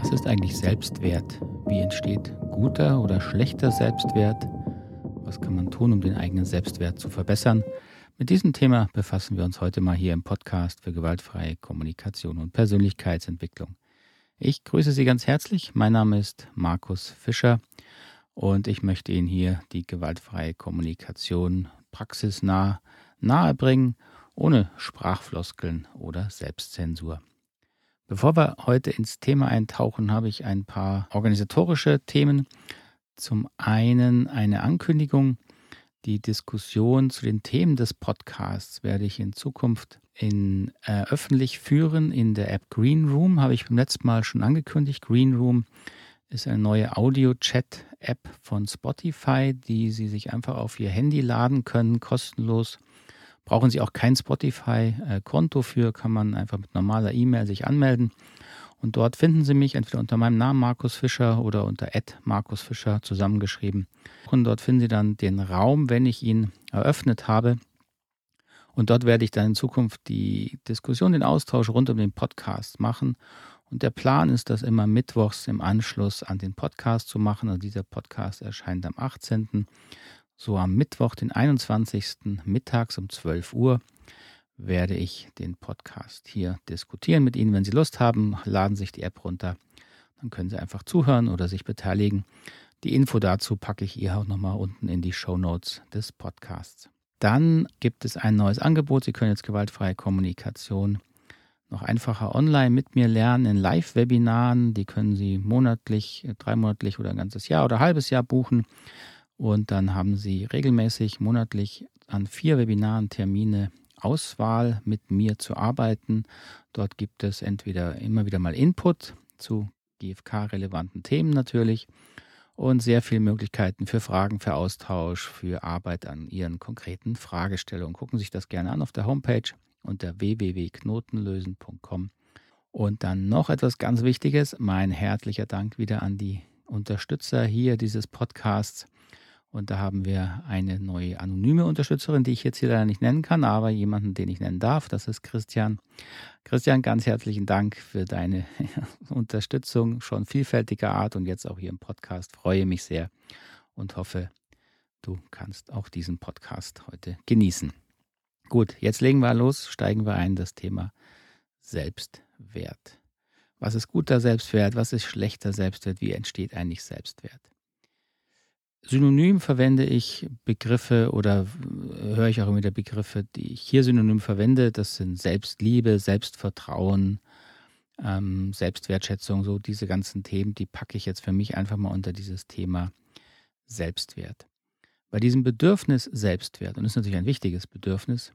Was ist eigentlich Selbstwert? Wie entsteht guter oder schlechter Selbstwert? Was kann man tun, um den eigenen Selbstwert zu verbessern? Mit diesem Thema befassen wir uns heute mal hier im Podcast für gewaltfreie Kommunikation und Persönlichkeitsentwicklung. Ich grüße Sie ganz herzlich. Mein Name ist Markus Fischer und ich möchte Ihnen hier die gewaltfreie Kommunikation praxisnah nahebringen, ohne Sprachfloskeln oder Selbstzensur. Bevor wir heute ins Thema eintauchen, habe ich ein paar organisatorische Themen. Zum einen eine Ankündigung. Die Diskussion zu den Themen des Podcasts werde ich in Zukunft in, äh, öffentlich führen in der App Green Room. Habe ich beim letzten Mal schon angekündigt. Green Room ist eine neue Audio-Chat-App von Spotify, die Sie sich einfach auf Ihr Handy laden können, kostenlos Brauchen Sie auch kein Spotify-Konto für, kann man einfach mit normaler E-Mail sich anmelden. Und dort finden Sie mich entweder unter meinem Namen Markus Fischer oder unter Markus Fischer zusammengeschrieben. Und dort finden Sie dann den Raum, wenn ich ihn eröffnet habe. Und dort werde ich dann in Zukunft die Diskussion, den Austausch rund um den Podcast machen. Und der Plan ist, das immer mittwochs im Anschluss an den Podcast zu machen. Also dieser Podcast erscheint am 18 so am Mittwoch, den 21. mittags um 12 Uhr, werde ich den Podcast hier diskutieren mit Ihnen. Wenn Sie Lust haben, laden Sie sich die App runter. Dann können Sie einfach zuhören oder sich beteiligen. Die Info dazu packe ich hier auch nochmal unten in die Show Notes des Podcasts. Dann gibt es ein neues Angebot. Sie können jetzt gewaltfreie Kommunikation noch einfacher online mit mir lernen in Live-Webinaren. Die können Sie monatlich, dreimonatlich oder ein ganzes Jahr oder ein halbes Jahr buchen. Und dann haben Sie regelmäßig monatlich an vier Webinaren Termine Auswahl mit mir zu arbeiten. Dort gibt es entweder immer wieder mal Input zu GFK-relevanten Themen natürlich und sehr viele Möglichkeiten für Fragen, für Austausch, für Arbeit an Ihren konkreten Fragestellungen. Gucken Sie sich das gerne an auf der Homepage unter www.knotenlösen.com. Und dann noch etwas ganz Wichtiges, mein herzlicher Dank wieder an die Unterstützer hier dieses Podcasts. Und da haben wir eine neue anonyme Unterstützerin, die ich jetzt hier leider nicht nennen kann, aber jemanden, den ich nennen darf. Das ist Christian. Christian, ganz herzlichen Dank für deine Unterstützung, schon vielfältiger Art und jetzt auch hier im Podcast. Freue mich sehr und hoffe, du kannst auch diesen Podcast heute genießen. Gut, jetzt legen wir los, steigen wir ein, das Thema Selbstwert. Was ist guter Selbstwert? Was ist schlechter Selbstwert? Wie entsteht eigentlich Selbstwert? Synonym verwende ich Begriffe oder höre ich auch immer wieder Begriffe, die ich hier synonym verwende. Das sind Selbstliebe, Selbstvertrauen, ähm, Selbstwertschätzung, so diese ganzen Themen, die packe ich jetzt für mich einfach mal unter dieses Thema Selbstwert. Bei diesem Bedürfnis Selbstwert, und das ist natürlich ein wichtiges Bedürfnis,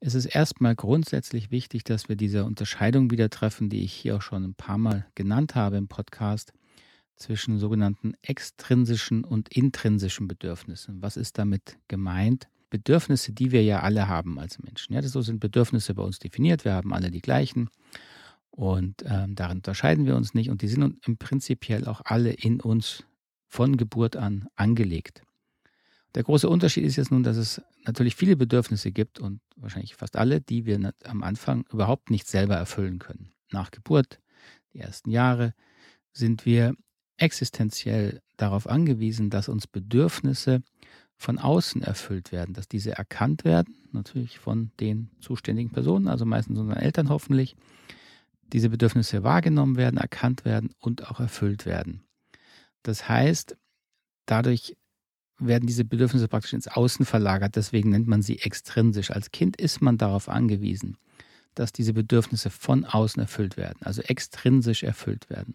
ist es erstmal grundsätzlich wichtig, dass wir diese Unterscheidung wieder treffen, die ich hier auch schon ein paar Mal genannt habe im Podcast zwischen sogenannten extrinsischen und intrinsischen Bedürfnissen. Was ist damit gemeint? Bedürfnisse, die wir ja alle haben als Menschen. Ja, so sind Bedürfnisse bei uns definiert. Wir haben alle die gleichen und ähm, darin unterscheiden wir uns nicht und die sind im Prinzipiell auch alle in uns von Geburt an angelegt. Der große Unterschied ist jetzt nun, dass es natürlich viele Bedürfnisse gibt und wahrscheinlich fast alle, die wir am Anfang überhaupt nicht selber erfüllen können. Nach Geburt, die ersten Jahre, sind wir existenziell darauf angewiesen, dass uns Bedürfnisse von außen erfüllt werden, dass diese erkannt werden, natürlich von den zuständigen Personen, also meistens unseren Eltern hoffentlich, diese Bedürfnisse wahrgenommen werden, erkannt werden und auch erfüllt werden. Das heißt, dadurch werden diese Bedürfnisse praktisch ins Außen verlagert, deswegen nennt man sie extrinsisch. Als Kind ist man darauf angewiesen, dass diese Bedürfnisse von außen erfüllt werden, also extrinsisch erfüllt werden.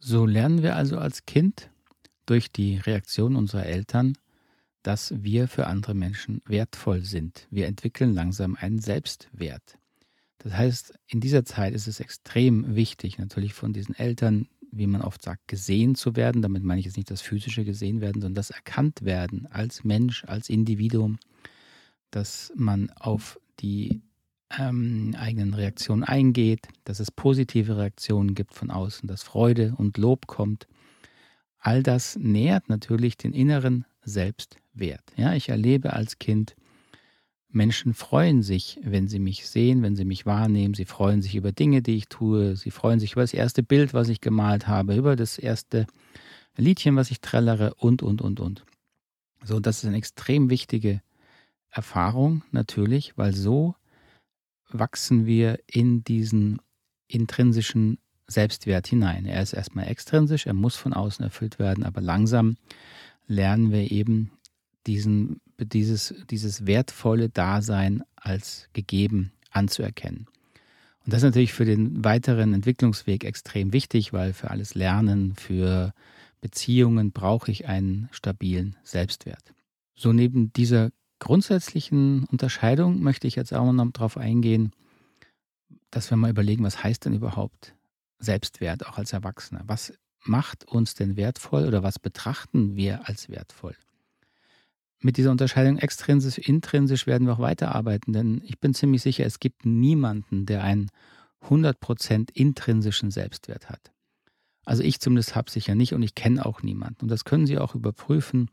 So lernen wir also als Kind durch die Reaktion unserer Eltern, dass wir für andere Menschen wertvoll sind. Wir entwickeln langsam einen Selbstwert. Das heißt, in dieser Zeit ist es extrem wichtig, natürlich von diesen Eltern, wie man oft sagt, gesehen zu werden. Damit meine ich jetzt nicht das physische gesehen werden, sondern das erkannt werden als Mensch, als Individuum, dass man auf die ähm, eigenen Reaktionen eingeht, dass es positive Reaktionen gibt von außen, dass Freude und Lob kommt. All das nährt natürlich den inneren Selbstwert. Ja, ich erlebe als Kind Menschen freuen sich, wenn sie mich sehen, wenn sie mich wahrnehmen. Sie freuen sich über Dinge, die ich tue. Sie freuen sich über das erste Bild, was ich gemalt habe, über das erste Liedchen, was ich trällere und, und, und, und. So, das ist eine extrem wichtige Erfahrung natürlich, weil so wachsen wir in diesen intrinsischen Selbstwert hinein. Er ist erstmal extrinsisch, er muss von außen erfüllt werden, aber langsam lernen wir eben diesen, dieses, dieses wertvolle Dasein als gegeben anzuerkennen. Und das ist natürlich für den weiteren Entwicklungsweg extrem wichtig, weil für alles Lernen, für Beziehungen brauche ich einen stabilen Selbstwert. So neben dieser grundsätzlichen Unterscheidung möchte ich jetzt auch noch darauf eingehen, dass wir mal überlegen, was heißt denn überhaupt Selbstwert auch als Erwachsener? Was macht uns denn wertvoll oder was betrachten wir als wertvoll? Mit dieser Unterscheidung extrinsisch, intrinsisch werden wir auch weiterarbeiten, denn ich bin ziemlich sicher, es gibt niemanden, der einen 100% intrinsischen Selbstwert hat. Also ich zumindest habe sicher nicht und ich kenne auch niemanden. Und das können Sie auch überprüfen,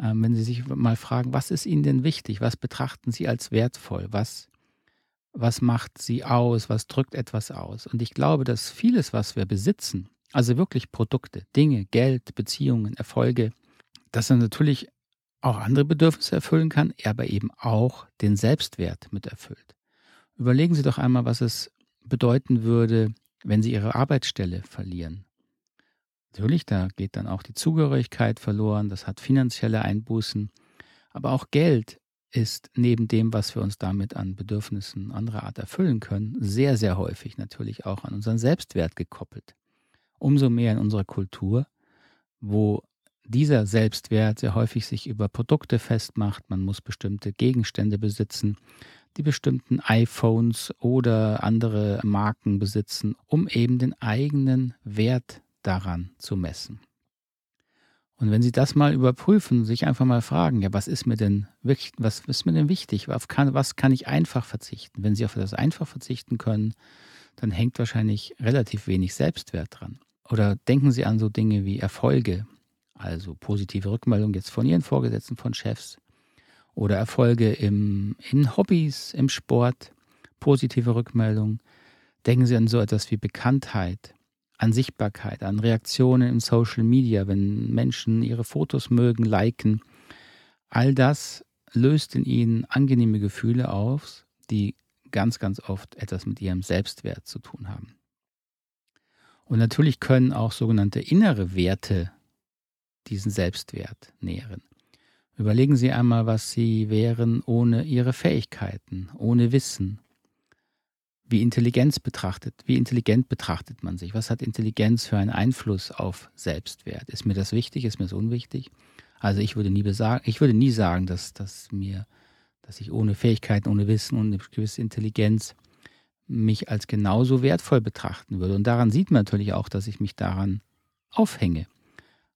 ähm, wenn Sie sich mal fragen, was ist Ihnen denn wichtig? Was betrachten Sie als wertvoll? Was, was macht Sie aus? Was drückt etwas aus? Und ich glaube, dass vieles, was wir besitzen, also wirklich Produkte, Dinge, Geld, Beziehungen, Erfolge, dass er natürlich auch andere Bedürfnisse erfüllen kann, aber eben auch den Selbstwert mit erfüllt. Überlegen Sie doch einmal, was es bedeuten würde, wenn Sie Ihre Arbeitsstelle verlieren. Natürlich, da geht dann auch die Zugehörigkeit verloren, das hat finanzielle Einbußen, aber auch Geld ist neben dem, was wir uns damit an Bedürfnissen anderer Art erfüllen können, sehr, sehr häufig natürlich auch an unseren Selbstwert gekoppelt. Umso mehr in unserer Kultur, wo dieser Selbstwert sehr häufig sich über Produkte festmacht. Man muss bestimmte Gegenstände besitzen, die bestimmten iPhones oder andere Marken besitzen, um eben den eigenen Wert daran zu messen. Und wenn Sie das mal überprüfen, sich einfach mal fragen, ja, was ist mir denn wirklich, was ist mir denn wichtig? Auf kann, was kann ich einfach verzichten? Wenn Sie auf das einfach verzichten können, dann hängt wahrscheinlich relativ wenig Selbstwert dran. Oder denken Sie an so Dinge wie Erfolge, also positive Rückmeldung jetzt von Ihren Vorgesetzten, von Chefs, oder Erfolge im, in Hobbys, im Sport, positive Rückmeldung. Denken Sie an so etwas wie Bekanntheit, an Sichtbarkeit, an Reaktionen in Social Media, wenn Menschen ihre Fotos mögen, liken. All das löst in ihnen angenehme Gefühle auf, die ganz, ganz oft etwas mit ihrem Selbstwert zu tun haben. Und natürlich können auch sogenannte innere Werte diesen Selbstwert nähren. Überlegen Sie einmal, was Sie wären ohne Ihre Fähigkeiten, ohne Wissen, wie Intelligenz betrachtet, wie intelligent betrachtet man sich? Was hat Intelligenz für einen Einfluss auf Selbstwert? Ist mir das wichtig? Ist mir das unwichtig? Also ich würde nie besagen, ich würde nie sagen, dass, dass mir, dass ich ohne Fähigkeiten, ohne Wissen eine gewisse Intelligenz mich als genauso wertvoll betrachten würde. Und daran sieht man natürlich auch, dass ich mich daran aufhänge.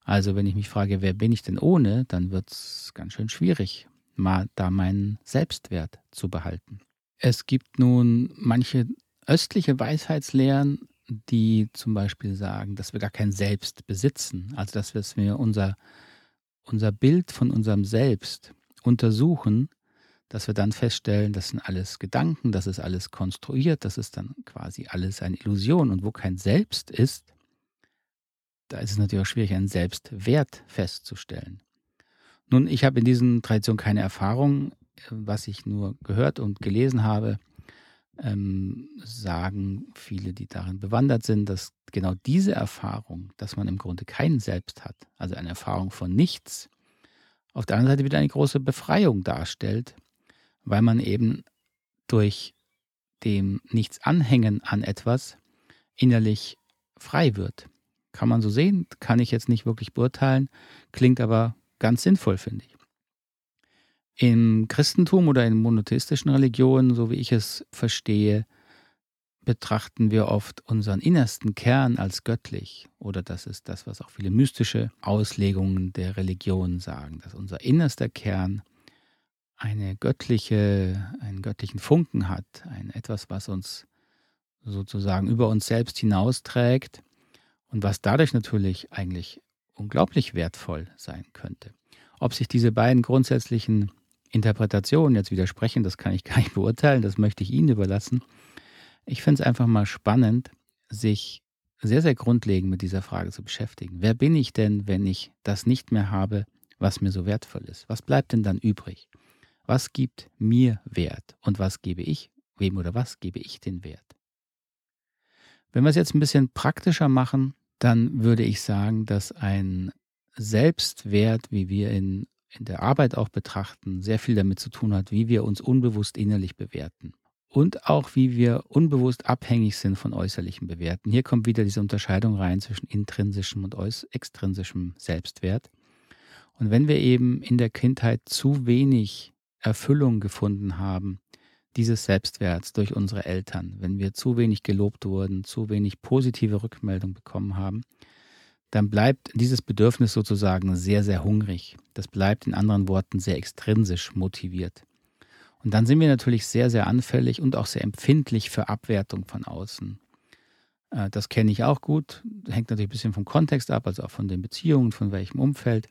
Also wenn ich mich frage, wer bin ich denn ohne, dann wird es ganz schön schwierig, mal da meinen Selbstwert zu behalten. Es gibt nun manche östliche Weisheitslehren, die zum Beispiel sagen, dass wir gar kein Selbst besitzen, also dass wir unser, unser Bild von unserem Selbst untersuchen, dass wir dann feststellen, das sind alles Gedanken, das ist alles konstruiert, das ist dann quasi alles eine Illusion. Und wo kein Selbst ist, da ist es natürlich auch schwierig, einen Selbstwert festzustellen. Nun, ich habe in diesen Traditionen keine Erfahrung was ich nur gehört und gelesen habe, ähm, sagen viele, die darin bewandert sind, dass genau diese Erfahrung, dass man im Grunde keinen Selbst hat, also eine Erfahrung von nichts, auf der anderen Seite wieder eine große Befreiung darstellt, weil man eben durch dem Nichts anhängen an etwas innerlich frei wird. Kann man so sehen, kann ich jetzt nicht wirklich beurteilen, klingt aber ganz sinnvoll, finde ich. Im Christentum oder in monotheistischen Religionen, so wie ich es verstehe, betrachten wir oft unseren innersten Kern als göttlich. Oder das ist das, was auch viele mystische Auslegungen der Religion sagen, dass unser innerster Kern eine göttliche, einen göttlichen Funken hat, ein etwas, was uns sozusagen über uns selbst hinausträgt und was dadurch natürlich eigentlich unglaublich wertvoll sein könnte. Ob sich diese beiden grundsätzlichen Interpretationen jetzt widersprechen, das kann ich gar nicht beurteilen, das möchte ich Ihnen überlassen. Ich finde es einfach mal spannend, sich sehr, sehr grundlegend mit dieser Frage zu beschäftigen. Wer bin ich denn, wenn ich das nicht mehr habe, was mir so wertvoll ist? Was bleibt denn dann übrig? Was gibt mir Wert und was gebe ich, wem oder was gebe ich den Wert? Wenn wir es jetzt ein bisschen praktischer machen, dann würde ich sagen, dass ein Selbstwert, wie wir in, in der Arbeit auch betrachten, sehr viel damit zu tun hat, wie wir uns unbewusst innerlich bewerten. Und auch wie wir unbewusst abhängig sind von äußerlichen Bewerten. Hier kommt wieder diese Unterscheidung rein zwischen intrinsischem und extrinsischem Selbstwert. Und wenn wir eben in der Kindheit zu wenig Erfüllung gefunden haben, dieses Selbstwerts durch unsere Eltern, wenn wir zu wenig gelobt wurden, zu wenig positive Rückmeldung bekommen haben, dann bleibt dieses Bedürfnis sozusagen sehr, sehr hungrig. Das bleibt in anderen Worten sehr extrinsisch motiviert. Und dann sind wir natürlich sehr, sehr anfällig und auch sehr empfindlich für Abwertung von außen. Äh, das kenne ich auch gut, hängt natürlich ein bisschen vom Kontext ab, also auch von den Beziehungen, von welchem Umfeld.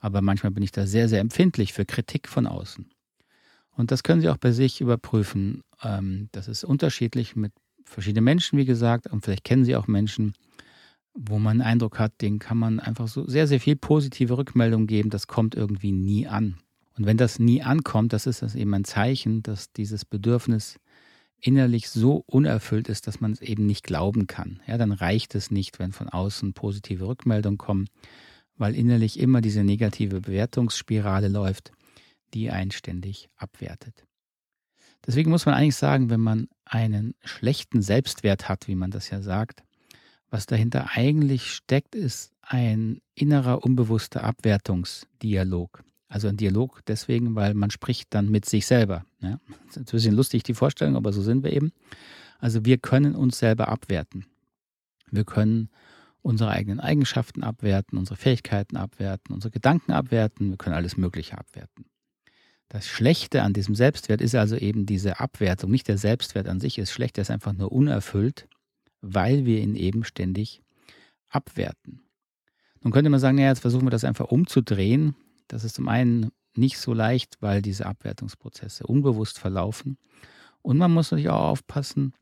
Aber manchmal bin ich da sehr, sehr empfindlich für Kritik von außen. Und das können Sie auch bei sich überprüfen. Ähm, das ist unterschiedlich mit verschiedenen Menschen, wie gesagt. Und vielleicht kennen Sie auch Menschen, wo man einen Eindruck hat, denen kann man einfach so sehr, sehr viel positive Rückmeldung geben. Das kommt irgendwie nie an. Und wenn das nie ankommt, das ist das eben ein Zeichen, dass dieses Bedürfnis innerlich so unerfüllt ist, dass man es eben nicht glauben kann. Ja, dann reicht es nicht, wenn von außen positive Rückmeldungen kommen, weil innerlich immer diese negative Bewertungsspirale läuft die einen ständig abwertet. Deswegen muss man eigentlich sagen, wenn man einen schlechten Selbstwert hat, wie man das ja sagt, was dahinter eigentlich steckt, ist ein innerer unbewusster Abwertungsdialog. Also ein Dialog deswegen, weil man spricht dann mit sich selber. Ja? Das ist ein bisschen lustig die Vorstellung, aber so sind wir eben. Also wir können uns selber abwerten. Wir können unsere eigenen Eigenschaften abwerten, unsere Fähigkeiten abwerten, unsere Gedanken abwerten, wir können alles Mögliche abwerten. Das Schlechte an diesem Selbstwert ist also eben diese Abwertung. Nicht der Selbstwert an sich ist schlecht, der ist einfach nur unerfüllt, weil wir ihn eben ständig abwerten. Nun könnte man sagen, ja, jetzt versuchen wir das einfach umzudrehen. Das ist zum einen nicht so leicht, weil diese Abwertungsprozesse unbewusst verlaufen. Und man muss natürlich auch aufpassen,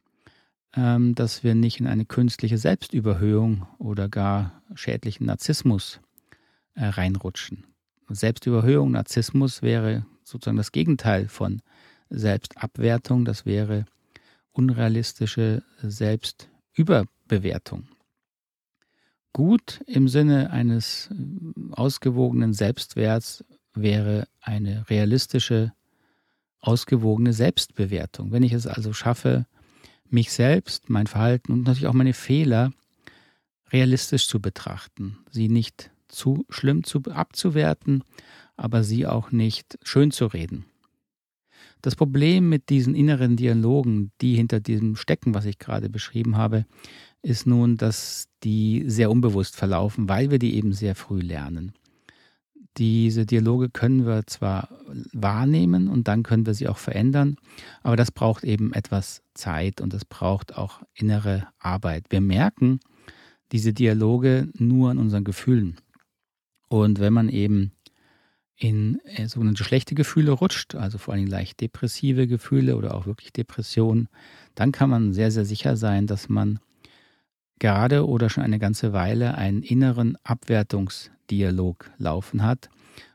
ähm, dass wir nicht in eine künstliche Selbstüberhöhung oder gar schädlichen Narzissmus äh, reinrutschen. Selbstüberhöhung, Narzissmus wäre sozusagen das Gegenteil von Selbstabwertung, das wäre unrealistische Selbstüberbewertung. Gut im Sinne eines ausgewogenen Selbstwerts wäre eine realistische, ausgewogene Selbstbewertung. Wenn ich es also schaffe, mich selbst, mein Verhalten und natürlich auch meine Fehler realistisch zu betrachten, sie nicht zu schlimm zu, abzuwerten, aber sie auch nicht schön zu reden. Das Problem mit diesen inneren Dialogen, die hinter diesem stecken, was ich gerade beschrieben habe, ist nun, dass die sehr unbewusst verlaufen, weil wir die eben sehr früh lernen. Diese Dialoge können wir zwar wahrnehmen und dann können wir sie auch verändern, aber das braucht eben etwas Zeit und es braucht auch innere Arbeit. Wir merken diese Dialoge nur an unseren Gefühlen. Und wenn man eben in äh, sogenannte schlechte Gefühle rutscht, also vor allem leicht depressive Gefühle oder auch wirklich Depressionen, dann kann man sehr, sehr sicher sein, dass man gerade oder schon eine ganze Weile einen inneren Abwertungsdialog laufen hat.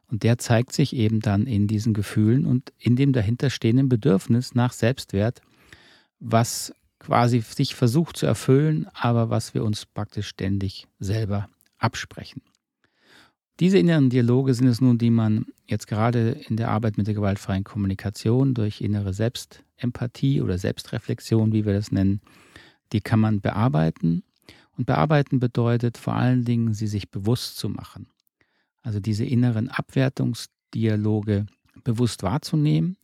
Und der zeigt sich eben dann in diesen Gefühlen und in dem dahinterstehenden Bedürfnis nach Selbstwert, was quasi sich versucht zu erfüllen, aber was wir uns praktisch ständig selber absprechen. Diese inneren Dialoge sind es nun, die man jetzt gerade in der Arbeit mit der gewaltfreien Kommunikation durch innere Selbstempathie oder Selbstreflexion, wie wir das nennen, die kann man bearbeiten. Und bearbeiten bedeutet vor allen Dingen, sie sich bewusst zu machen. Also diese inneren Abwertungsdialoge bewusst wahrzunehmen.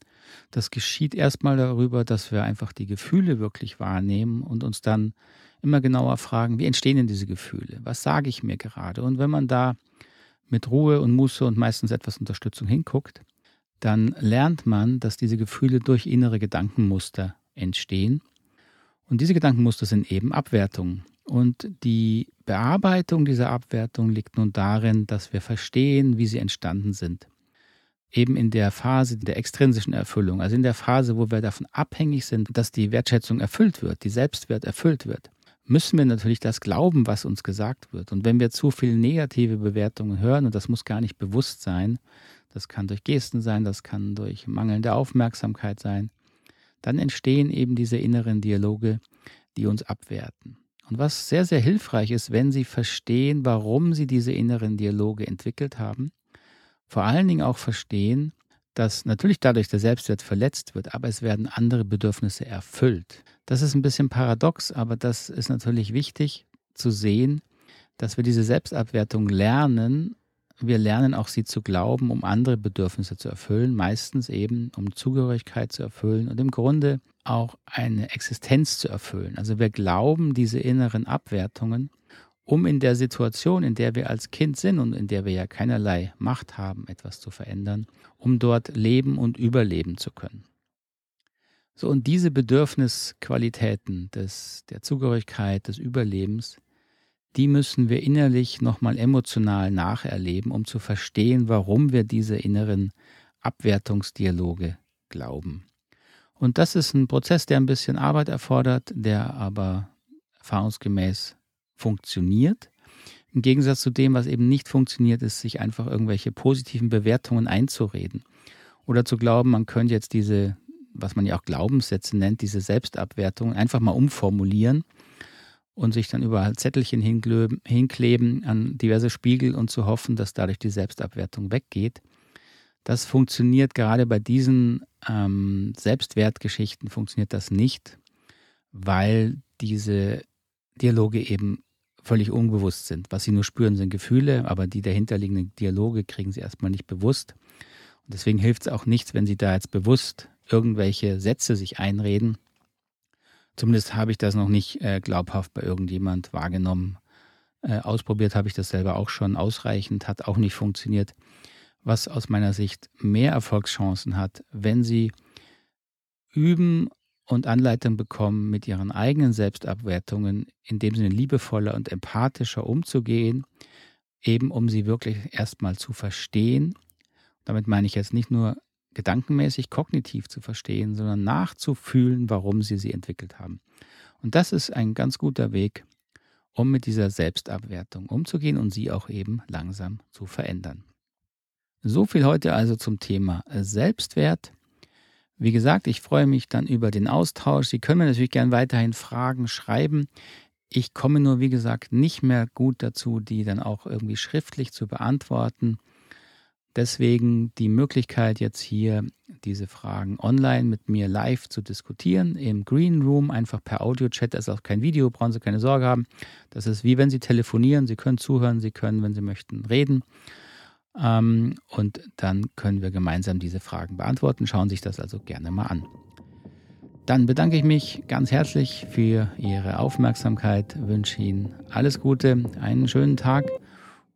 Das geschieht erstmal darüber, dass wir einfach die Gefühle wirklich wahrnehmen und uns dann immer genauer fragen, wie entstehen denn diese Gefühle? Was sage ich mir gerade? Und wenn man da mit Ruhe und Muße und meistens etwas Unterstützung hinguckt, dann lernt man, dass diese Gefühle durch innere Gedankenmuster entstehen. Und diese Gedankenmuster sind eben Abwertungen. Und die Bearbeitung dieser Abwertung liegt nun darin, dass wir verstehen, wie sie entstanden sind. eben in der Phase der extrinsischen Erfüllung, also in der Phase, wo wir davon abhängig sind, dass die Wertschätzung erfüllt wird, die Selbstwert erfüllt wird, müssen wir natürlich das glauben, was uns gesagt wird. Und wenn wir zu viele negative Bewertungen hören, und das muss gar nicht bewusst sein, das kann durch Gesten sein, das kann durch mangelnde Aufmerksamkeit sein, dann entstehen eben diese inneren Dialoge, die uns abwerten. Und was sehr, sehr hilfreich ist, wenn Sie verstehen, warum Sie diese inneren Dialoge entwickelt haben, vor allen Dingen auch verstehen, dass natürlich dadurch der Selbstwert verletzt wird, aber es werden andere Bedürfnisse erfüllt. Das ist ein bisschen paradox, aber das ist natürlich wichtig zu sehen, dass wir diese Selbstabwertung lernen. Wir lernen auch sie zu glauben, um andere Bedürfnisse zu erfüllen, meistens eben um Zugehörigkeit zu erfüllen und im Grunde auch eine Existenz zu erfüllen. Also wir glauben diese inneren Abwertungen, um in der Situation, in der wir als Kind sind und in der wir ja keinerlei Macht haben, etwas zu verändern, um dort leben und überleben zu können. So, und diese Bedürfnisqualitäten des, der Zugehörigkeit, des Überlebens, die müssen wir innerlich nochmal emotional nacherleben, um zu verstehen, warum wir diese inneren Abwertungsdialoge glauben. Und das ist ein Prozess, der ein bisschen Arbeit erfordert, der aber erfahrungsgemäß funktioniert. Im Gegensatz zu dem, was eben nicht funktioniert, ist, sich einfach irgendwelche positiven Bewertungen einzureden. Oder zu glauben, man könnte jetzt diese was man ja auch Glaubenssätze nennt, diese Selbstabwertung, einfach mal umformulieren und sich dann überall Zettelchen hinkleben an diverse Spiegel und zu hoffen, dass dadurch die Selbstabwertung weggeht. Das funktioniert gerade bei diesen ähm, Selbstwertgeschichten funktioniert das nicht, weil diese Dialoge eben völlig unbewusst sind. Was sie nur spüren, sind Gefühle, aber die dahinterliegenden Dialoge kriegen sie erstmal nicht bewusst. Und deswegen hilft es auch nichts, wenn sie da jetzt bewusst irgendwelche Sätze sich einreden. Zumindest habe ich das noch nicht äh, glaubhaft bei irgendjemand wahrgenommen. Äh, ausprobiert habe ich das selber auch schon ausreichend, hat auch nicht funktioniert. Was aus meiner Sicht mehr Erfolgschancen hat, wenn Sie üben und Anleitung bekommen, mit Ihren eigenen Selbstabwertungen in dem Sinne liebevoller und empathischer umzugehen, eben um sie wirklich erstmal zu verstehen. Damit meine ich jetzt nicht nur gedankenmäßig, kognitiv zu verstehen, sondern nachzufühlen, warum sie sie entwickelt haben. Und das ist ein ganz guter Weg, um mit dieser Selbstabwertung umzugehen und sie auch eben langsam zu verändern. So viel heute also zum Thema Selbstwert. Wie gesagt, ich freue mich dann über den Austausch. Sie können mir natürlich gerne weiterhin Fragen schreiben. Ich komme nur, wie gesagt, nicht mehr gut dazu, die dann auch irgendwie schriftlich zu beantworten. Deswegen die Möglichkeit jetzt hier diese Fragen online mit mir live zu diskutieren im Green Room, einfach per Audio-Chat. Das ist auch kein Video, brauchen Sie keine Sorge haben. Das ist wie wenn Sie telefonieren. Sie können zuhören, Sie können, wenn Sie möchten, reden. Ähm, und dann können wir gemeinsam diese Fragen beantworten. Schauen Sie sich das also gerne mal an. Dann bedanke ich mich ganz herzlich für Ihre Aufmerksamkeit, wünsche Ihnen alles Gute, einen schönen Tag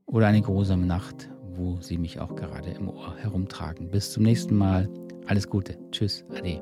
oder eine grusame Nacht wo Sie mich auch gerade im Ohr herumtragen. Bis zum nächsten Mal. Alles Gute. Tschüss. Ade.